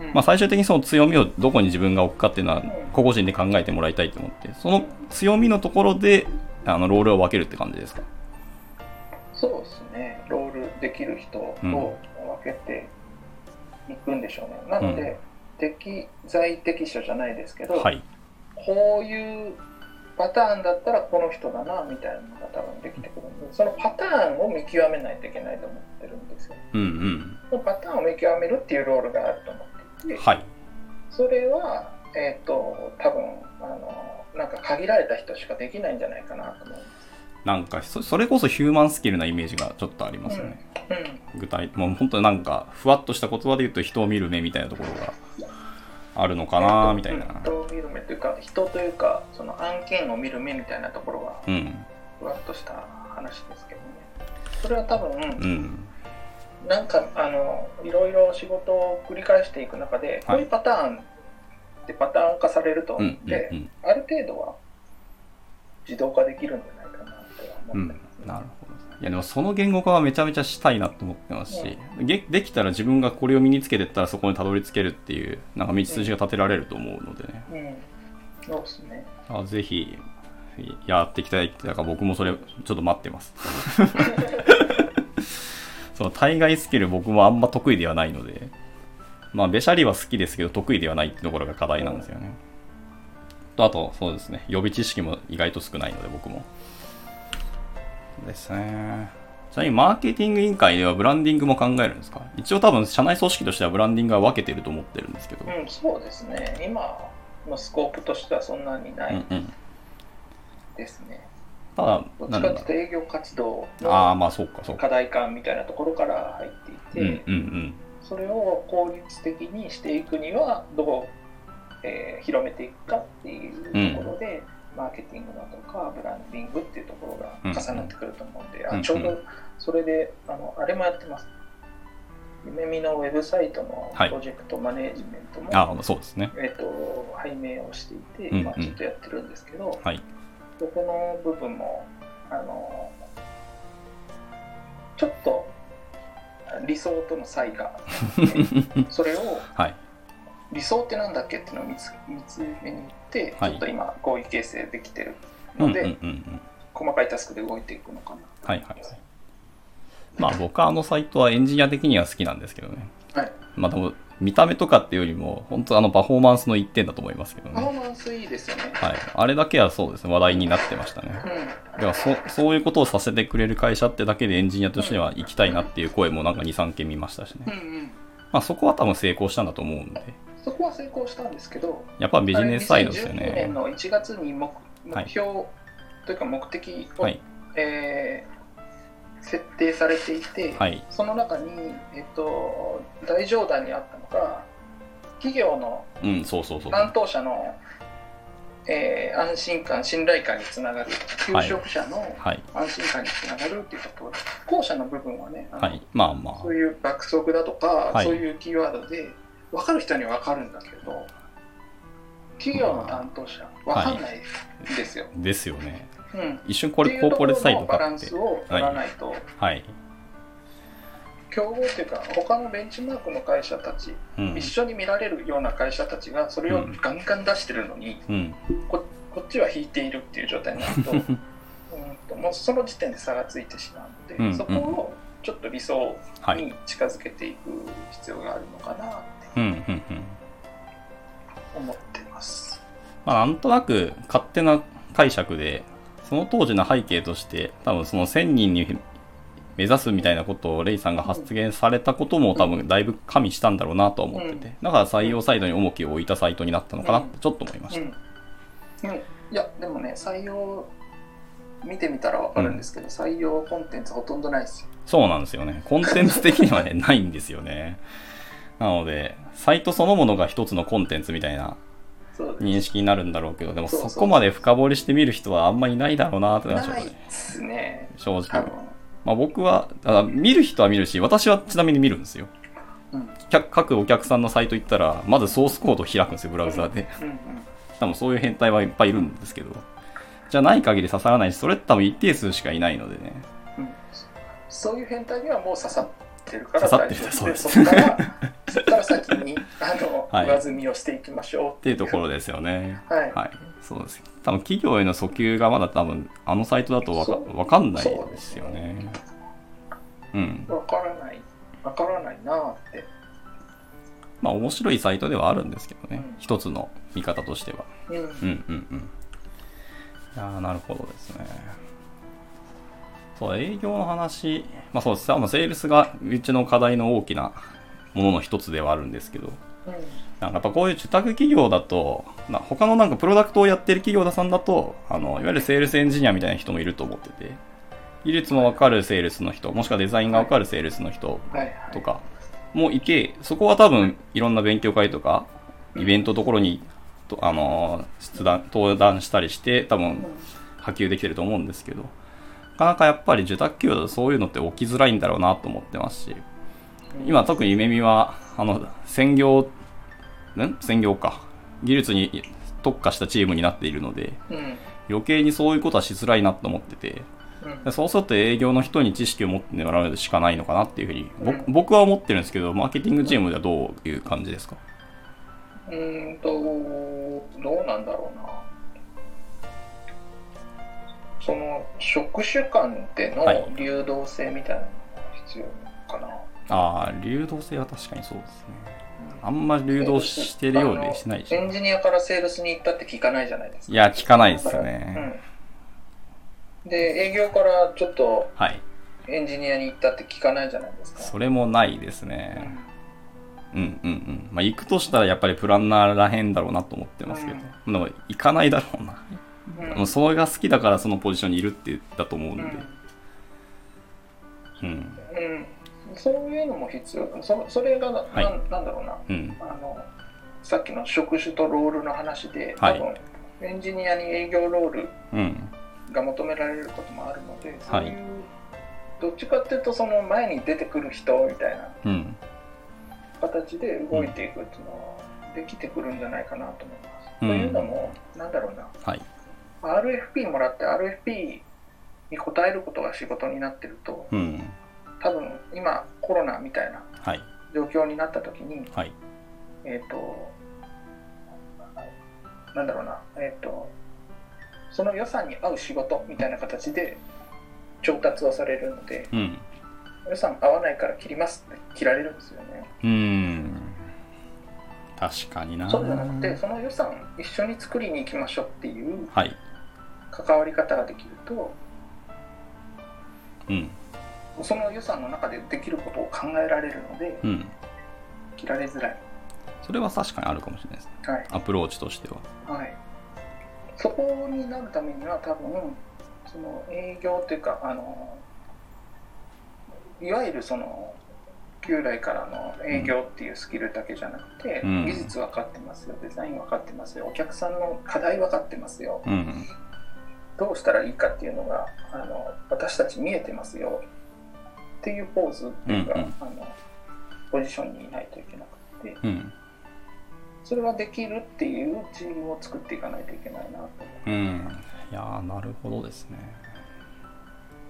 うん。まあ最終的にその強みをどこに自分が置くかっていうのはうん個々人で考えてもらいたいと思って、その強みのところで、あの、ロールを分けるって感じですか？そうですね。ロールできる人を分けていくんでしょうね、なので、適材適所じゃないですけど、はい。こういうパターンだったらこの人だなみたいなのが多分できてくるんでそのパターンを見極めないといけないと思ってるんですようんうん。そのパターンを見極めるっていうロールがあると思っていてはい。それはえっ、と多分あのなんか限られた人しかできないんじゃないかなと思いますなんかそ、それこそヒューマンスキルなイメージがちょっとありますよね。具体、もう本当になんか、ふわっとした言葉で言うと人を見る目みたいなところがあるのかなみたいな。か人というかその案件を見る目みたいなところはうん。ふわっとした話ですけどねそれは多分、うん。なんかあのいろいろ仕事を繰り返していく中で、はいこういうパターンってパターン化されるとうん。うん思って、うん。ある程度は自動化できるんじゃないかなとはうん思ってます、ねなるほど。いやでもその言語化はめちゃめちゃしたいなと思ってますし、でできたら自分がこれを身につけてったらそこにたどり着けるっていう、なんか道筋が立てられると思うのでね。うんそうですね。あぜひ、やっていきたいって、だから僕もそれ、ちょっと待ってます。その対外スキル僕もあんま得意ではないので、まあ、ベシャリは好きですけど、得意ではないってところが課題なんですよね。と、あと、そうですね、予備知識も意外と少ないので、僕も。ですね。ちなみに、マーケティング委員会ではブランディングも考えるんですか？一応多分、社内組織としてはブランディングは分けてると思ってるんですけど。うん、そうですね。今のスコープとしてはそんなにないうんうん。ですね。ただ、どっちかというと営業活動の。課題感みたいなところから入っていて、うんうんうん。それを効率的にしていくにはどう、えー広めていくかっていうところで、マーケティングだとかブランディングっていうところが重なってくると思うんで、うんあちょうどそれであのあれもやってます。夢見のウェブサイトのはいプロジェクトマネージメントも、ああ、そうですね。えっと拝命をしていて、うんうん今ちょっとやってるんですけど、はい。そこの部分もあのちょっと理想との差異があって それをはい。理想ってなんだっけっていうのを見つ見つめに行って、はいちょっと今合意形成できてるうんうんので、うんうん。細かいタスクで動いていくのかな。はいはいはい。まあ僕はあのサイトはエンジニア的には好きなんですけどね。はい。まあでも見た目とかっていうよりも、本当あのパフォーマンスの一点だと思いますけどパフォね。ーマンスいいですよね。はい。あれだけはそうですね、話題になってましたね。うん。だからそそういうことをさせてくれる会社ってだけでエンジニアとしては行きたいなっていう声もなんか2、3件見ましたしね。うんうん。まあそこは多分成功したんだと思うんで。そこは成功したんですけど、やっぱビジネスサイドですよ2019ね年。の1月に目目標というか目的を、はい。えー設定されていて、はい。その中に、えっと、大上段にあったのが、企業のうん、そうそうそう。担当者の、えー安心感、信頼感につながる、求職者のはい。安心感につながるっていうところ、後者の部分はね、あのはい。まあまそういう爆速だとか、はいそういうキーワードで分かる人には分かるんだけど、企業の担当者、分かんないんですよ。あ、ですよね。うん一瞬これコーポレートサイトっていうところのバラかってンス。を取らないと、はい。競合っていうか、他のベンチマークの会社たち、うん一。緒に見られるような会社たちがそれをガンガン出してるのに、うん。ここっちは引いているっていう状態になるとうんともうその時点で差がついてしまうので、うんそこをちょっと理想はい。に近づけていく必要があるのかなってうん、うん、うん。思ってます。まあ、なんとなく勝手な解釈で、その当時の背景として、多分その1000人に目指すみたいなことをレイさんが発言されたことも多分だいぶ加味したんだろうなとは思ってて、だから採用サイドに重きを置いたサイトになったのかなってちょっと思いました。うん、うん、いやでもね採用見てみたら分かるんですけど、採用コンテンツほとんどないですよ。そうなんですよね。コンテンツ的にはね、ないんですよね。なので、サイトそのものが一つのコンテンツみたいな認識になるんだろうけど、でもそこまで深掘りしてみる人はあんまりいないだろうなってのはちょっないですね。正直。まあ僕は、あ見る人は見るし、私はちなみに見るんですよ。うん客各お客さんのサイト行ったら、まずソースコードを開くんですよ、ブラウザーで。うんうん多分そういう変態はいっぱいいるんですけど。じゃない限り刺さらないし、それって多分一定数しかいないのでね。うんそういう変態にはもう刺さってるから刺さってる大丈夫そうですそこから そこから先にあの、はい上積みをしていきましょうっていうところですよね。はい、はい。そうです。多分企業への訴求がまだ多分あのサイトだとわかわかんないですよね。うん。分からない分からないなーって、まあ面白いサイトではあるんですけどね。うん一つの見方としては。うんうんうんうん。いやーなるほどですね。そう、営業の話、まあそうです。まあセールスがうちの課題の大きなものの一つではあるんですけど、なんかやっぱこういう受託企業だと、な他のなんかプロダクトをやってる企業さんだと、あの、いわゆるセールスエンジニアみたいな人もいると思ってて、技術もわかるセールスの人、もしくはデザインがわかるセールスの人とかもいて、そこは多分いろんな勉強会とか、イベントところに、とあのー、出談、登壇したりして、多分波及できてると思うんですけど、なかなかやっぱり受託企業だとそういうのって起きづらいんだろうなと思ってますし、今特に夢見は、あの、専業、ん？専業か。技術に特化したチームになっているので、うん。余計にそういうことはしづらいなと思ってて、うん。でそうすると営業の人に知識を持ってもらうしかないのかなっていうふうに、ぼうん。僕は思ってるんですけど、マーケティングチームではどういう感じですか？うーんとどうなんだろうな。その職種間でのはい流動性みたいなのが必要かな。ああ、流動性は確かにそうですね。あんまり流動してるようでしないしエ。ンジニアからセールスに行ったって聞かないじゃないですか。いや、聞かないですだからね。うん。で、営業からちょっとはい。エンジニアに行ったって聞かないじゃないですか。それもないですね。うんうんうん。まあ、行くとしたらやっぱりプランナーらへんだろうなと思ってますけど。でも、行かないだろうな。うんそれが好きだからそのポジションにいるって言ったと思うんで。うん。うん、そういうのも必要そそれがな,、はいなんだろうなうん。あのさっきの職種とロールの話ではい多分、エンジニアに営業ロールうん。が求められることもあるのでそうはいいう、どっちかっていうとその前に出てくる人みたいなうん。形で動いていくっていうのはできてくるんじゃないかなと思います。うんというのもなんだろうなはい。RFP もらって RFP に応えることが仕事になってるとうん。多分今コロナみたいなはい。状況になった時にはい。えっ、となんだろうなえっ、とその予算に合う仕事みたいな形で調達をされるのでうん。予算合わないから切りますって切られるんですよねうーん。確かにな。そうじゃなくてその予算一緒に作りに行きましょうっていうはい。関わり方ができるとうん。その予算の中でできることを考えられるのでうん。切られづらいそれは確かにあるかもしれないですね。はいアプローチとしては。はい、そこになるためには多分その営業っていうかあのいわゆるその旧来からの営業っていうスキルだけじゃなくて、うん技術分かってますよデザイン分かってますよお客さんの課題分かってますようん。どうしたらいいかっていうのがあの私たち見えてますよっていうポーズっていうか、うんうんあのポジションにいないといけなくてうん。それができるっていうチームを作っていかないといけないなと思ううん。いやー、なるほどですね。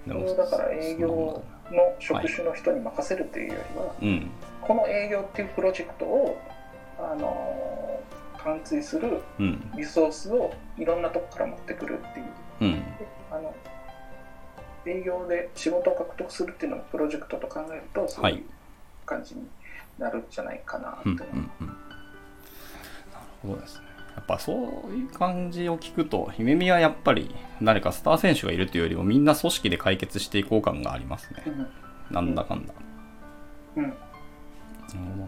でだから営業の職種の人に任せるというよりは、うん。この営業っていうプロジェクトを、あのー貫通するうん。リソースをいろんなとこから持ってくるっていううん。であの営業で仕事を獲得するっていうのをプロジェクトと考えるとそういう感じになるんじゃないかなってうん。思う、うん。うん。なるほどですね。やっぱそういう感じを聞くと、姫美はやっぱり誰かスター選手がいるというよりもみんな組織で解決していこう感がありますね。なんだかんだ。うんうんなるほどな。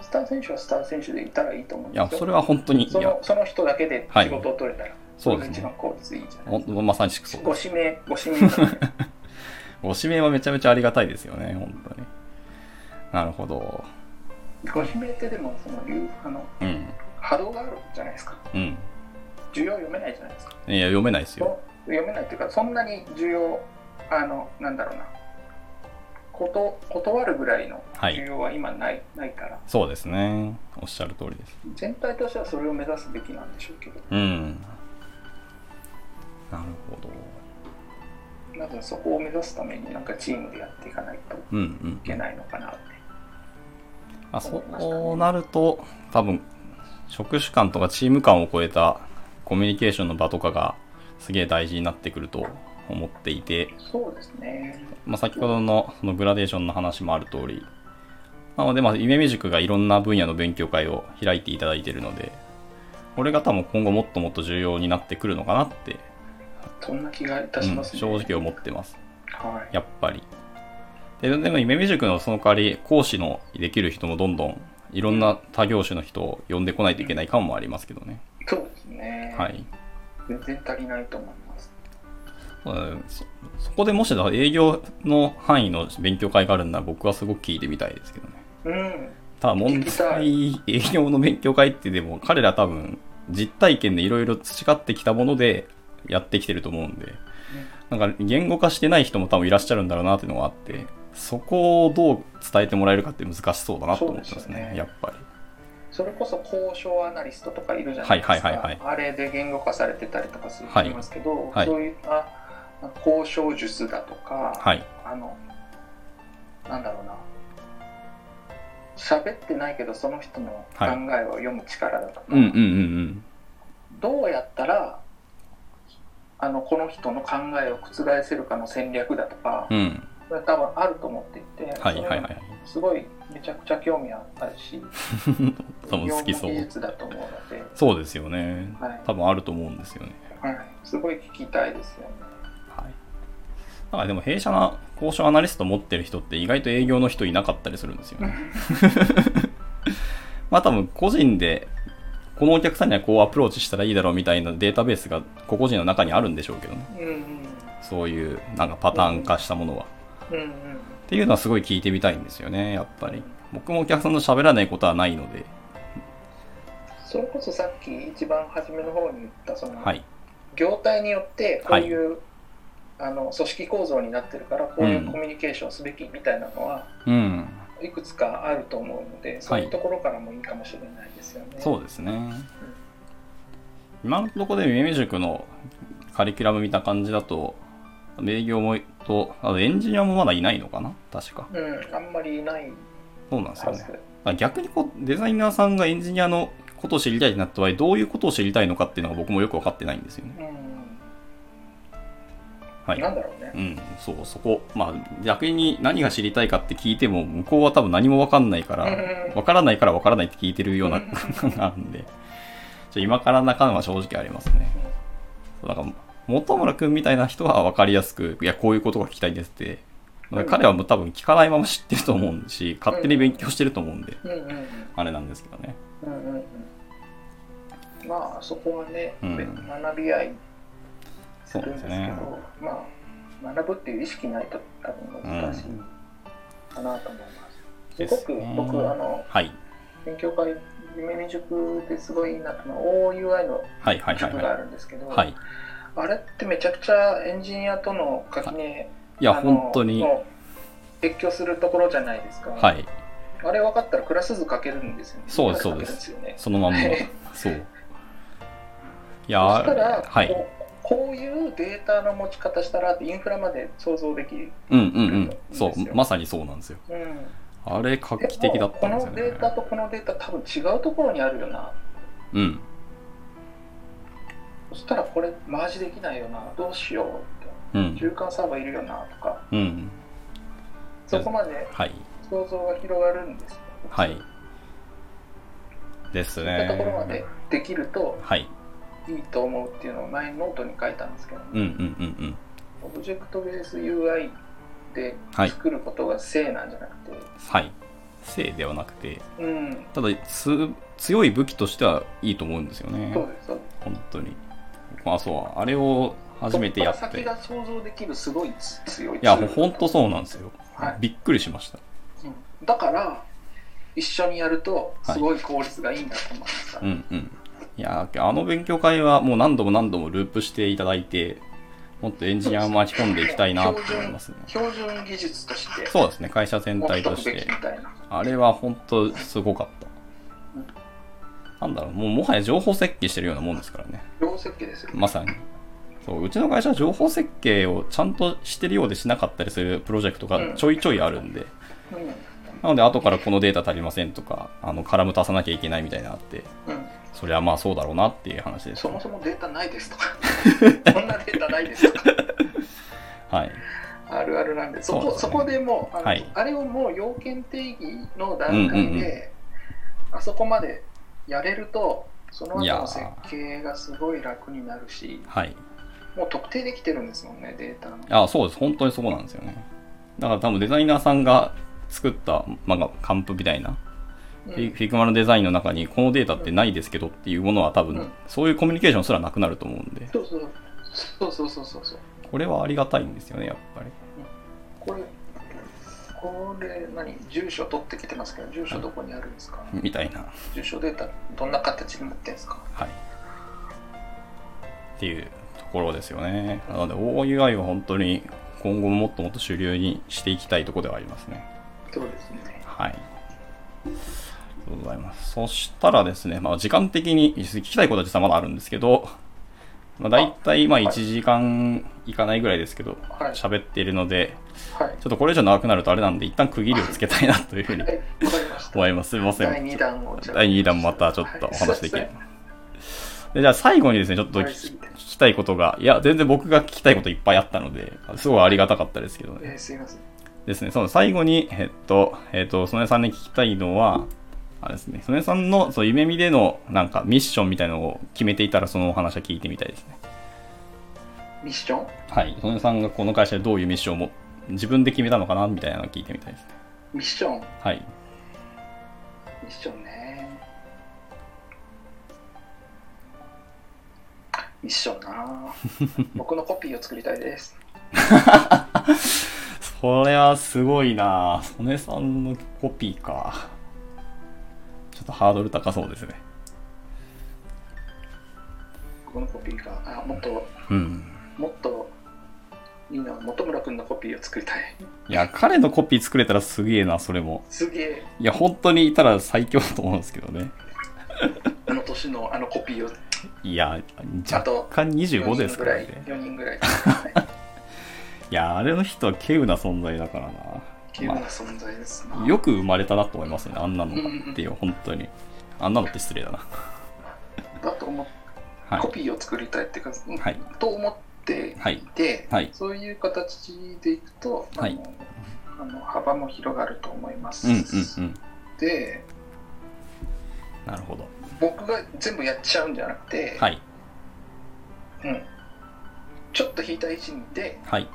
スター選手はスター選手でいたらいいと思うんいや、ですよそれは本当に、いやその、その人だけで仕事を取れたら、そうですねれが一番効率いいじゃないほんとまさしくそうご。指名ご指名ご指名はめちゃめちゃありがたいですよね、本当に。なるほど。ご指名ってでもその流あのうん。波動があるじゃないですかうん。需要読めないじゃないですかいや、読めないですよ。そ読めないっていうかそんなに需要あのなんだろうなこと断るぐらいのはい需要は今ない,、ないからそうですね。おっしゃる通りです。全体としてはそれを目指すべきなんでしょうけどうん。なるほど。まずそこを目指すためになんかチームでやっていかないとうんうんい。けないのかなって、あそうなると、多分、職種間とかチーム間を超えたコミュニケーションの場とかがすげえ大事になってくると思っていて、そうですね。まあ、先ほどのそのグラデーションの話もある通り、なので、まあ、夢未塾がいろんな分野の勉強会を開いていただいているので、これが多分今後もっともっと重要になってくるのかなって、そんな気がいたしますね、うん正直思ってます。はいやっぱり。ででも、夢未塾のその代わり、講師のできる人もどんどん、いろんな他業種の人を呼んでこないといけない感もありますけどね。そうですね、はい。全然足りないと思いますうんそそこでもしだ営業の範囲の勉強会があるんなら僕はすごく聞いてみたいですけどね。うんただ問題、営業の勉強会ってでも彼ら多分実体験でいろいろ培ってきたものでやってきてると思うんで、なんか言語化してない人も多分いらっしゃるんだろうなっていうのがあって、そこをどう伝えてもらえるかって難しそうだなと思ってますね、ね。やっぱり。それこそ交渉アナリストとかいるじゃないですか、はいはいはいはい。あれで言語化されてたりとかするとはい。思いますけど、はい。そういった交渉術だとか、はい。あのなんだろうな。喋ってないけどその人の考えを読む力だとか、うんうんうんうん。どうやったらあのこの人の考えを覆せるかの戦略だとか、うん。それ多分あると思っていて、はいはいはい。すごいめちゃくちゃ興味あるし 多分好きそう技。術だと思うので、そうですよね。はい多分あると思うんですよね。はい、すごい聞きたいですよね。はい。だからでも弊社の交渉アナリスト持ってる人って意外と営業の人いなかったりするんですよね。まあ多分個人でこのお客さんにはこうアプローチしたらいいだろうみたいなデータベースが個々人の中にあるんでしょうけどね。うんうんそういうなんかパターン化したものは。うんうんっていうのはすごい聞いてみたいんですよね、やっぱり。僕もお客さんと喋らないことはないので。それこそさっき一番初めの方に言ったその、はい。業態によってこういう、あの組織構造になってるからこういうコミュニケーションをすべきみたいなのはうん。いくつかあると思うのでそういうところからもいいかもしれないですよね。そうですね。今のところで夢塾のカリキュラム見た感じだと、営業もと、あとエンジニアもまだいないのかな？確か。うん、あんまりいないそうなんですよね。逆にこうデザイナーさんがエンジニアのことを知りたいってなった場合、どういうことを知りたいのかっていうのが僕もよく分かってないんですよね。うん、はい。なんだろうね。うん、そう、そこ。まあ、逆に何が知りたいかって聞いても、向こうは多分何も分かんないから、うん分からないから分からないって聞いてるようなうん感があるんで、ちょ今からな感は正直ありますね。そうだから、本村くんみたいな人は分かりやすく、いや、こういうことが聞きたいですって、うん彼はもう多分聞かないまま知ってると思うし、勝手に勉強してると思うんで、あれなんですけどね。うんうんうんまあそこはね、うん学び合いすそうるんですけど、ね。まあ学ぶっていう意識ないと多分難しいかなと思います。すごく僕あのはい。勉強会夢見塾ですごいなと思う OUI の塾があはるんですけど、い。はい。あれってめちゃくちゃエンジニアとの垣根いや、本当に、もう越境するところじゃないですか。はい。あれ分かったらクラス図書けるんですよね。そうです書けるんですよね。そのまんま。そう。いそやしたら、はい。こういうデータの持ち方したらインフラまで想像できる。うんうんうん。そう、まさにそうなんですよ。うん、あれ、画期的だったんですよねこのデー。タとこのデータ多分違うところにあるよな。うん。そしたらこれマージできないよな。どうしようって。うん。中間サーバーいるよなとか。うん。そこまではい。想像が広がるんですよ。はい。ですそういったところまでね。できるとはい。いいと思うっていうのを前にノートに書いたんですけど、うんうんうんうん。オブジェクトベース UI ではい作ることが正なんじゃなくて、はい。性ではなくて、うん、ただつ、強い武器としてはいいと思うんですよねそう。ですそうです本当に。まあそう、あれを初めてやって。先が想像できるすごい強いや、ツールほんとそうなんですよはい。びっくりしました。うんだから一緒にやるとすごい効率がいいんだと思います、うんうん。いやー、あの勉強会はもう何度も何度もループしていただいて、もっとエンジニアを巻き込んでいきたいなと思いますね。標準技術として。そうですね、会社全持体として。あれは本当すごかった。なんだろう、もうもはや情報設計してるようなもんですからね。量設計ですよ、まさに。そう、うちの会社は情報設計をちゃんとしてるようでしなかったりするプロジェクトがちょいちょいあるんで、うん。なので後からこのデータ足りませんとか、あの、カラム足さなきゃいけないみたいなのあって、うん、それはまあそうだろうなっていう話です、そもそもデータないですとか こんなデータないですとかはい。あるあるなんでそこねそこでもうあの、はいあれをもう要件定義の段階で、あそこまでやれるとその後の設計がすごい楽になるしはい。もう特定できてるんですもんねデータのあそうです。本当にそうなんですよね。だから多分デザイナーさんが作った、まあ、カンプみたいな、うん Figma のデザインの中にこのデータってないですけどっていうものは多分、うんそういうコミュニケーションすらなくなると思うんで、そうそうそうそうそうそうこれはありがたいんですよね、やっぱり。これこれ何？住所取ってきてますけど住所どこにあるんですか、みたいな。住所データどんな形に持ってんですか？はい。っていうところですよね。なので OUI は本当に今後ももっともっと主流にしていきたいところではありますね。そうですねはい。とうございます。そしたらですね、まあ時間的に聞きたいことは実はまだあるんですけど、まあ大体まあはい1時間いかないぐらいですけど、はい喋っているので、はいちょっとこれ以上長くなるとあれなんで、一旦区切りをつけたいなというふうにはい思います。すいません。第2弾を第2弾またちょっとお話できるはい。でじゃあ最後にですね、ちょっと聞きたいことが、いや、全然僕が聞きたいこといっぱいあったので、すごいありがたかったですけどね。えーすいません。ですね、その最後に、えっと、えっと、曽根さんに聞きたいのは、あれですね、曽根さんのそう夢見でのなんかミッションみたいのを決めていたらそのお話は聞いてみたいですね。ミッション？はい。曽根さんがこの会社でどういうミッションをも自分で決めたのかなみたいなのを聞いてみたいですね。ミッション？はい。ミッションね。ミッションな 僕のコピーを作りたいです。それはすごいな曽根さんのコピーか。とハードル高そうですね。僕のコピーが、あ、もっと、うん。もっと、いいな、本村君のコピーを作りたい。いや、彼のコピー作れたらすげえな、それも。すげえ、いや、本当にいたら最強だと思うんですけどね。あの年のあのコピーをいや、若干25ですからね。4人ぐらい。いや、あれの人は稀有な存在だからな。稀有な存在ですな。よく生まれたなと思いますね、あんなのっていう、本当に。あんなのって失礼だな。だと思っはいコ。ピーを作りたいっていうか、うんはいと思ってはいいて、はいそういう形でいくと、はいあの幅も広がると思います。うんうんうん。で、なるほど。僕が全部やっちゃうんじゃなくて、はい。うん、ちょっと引いた位置にいてはい。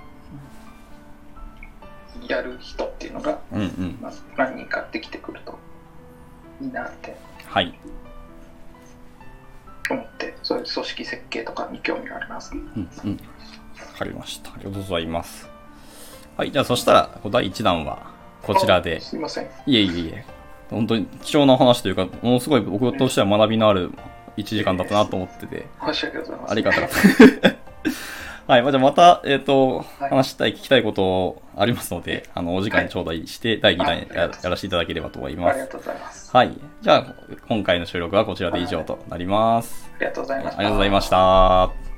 やる人っていうのが、うんうん。まあ、何人かできてくるといいなってはい。思って、そういう組織設計とかに興味があります。うんうん。わかりました。ありがとうございます。はい。じゃあ、そしたら、第1弾は、こちらであ。すいません。いえいえいえ。本当に貴重な話というか、ものすごい僕としては学びのある1時間だったなと思ってて、申し訳ございません。ありがたかった。はい。まあじゃあまた、えっ、と、はい話したい、聞きたいことありますので、あの、お時間頂戴して、第2弾ややらせていただければと思います。ありがとうございます。はい。じゃあ、今回の収録はこちらで以上となります。ありがとうございました。ありがとうございました。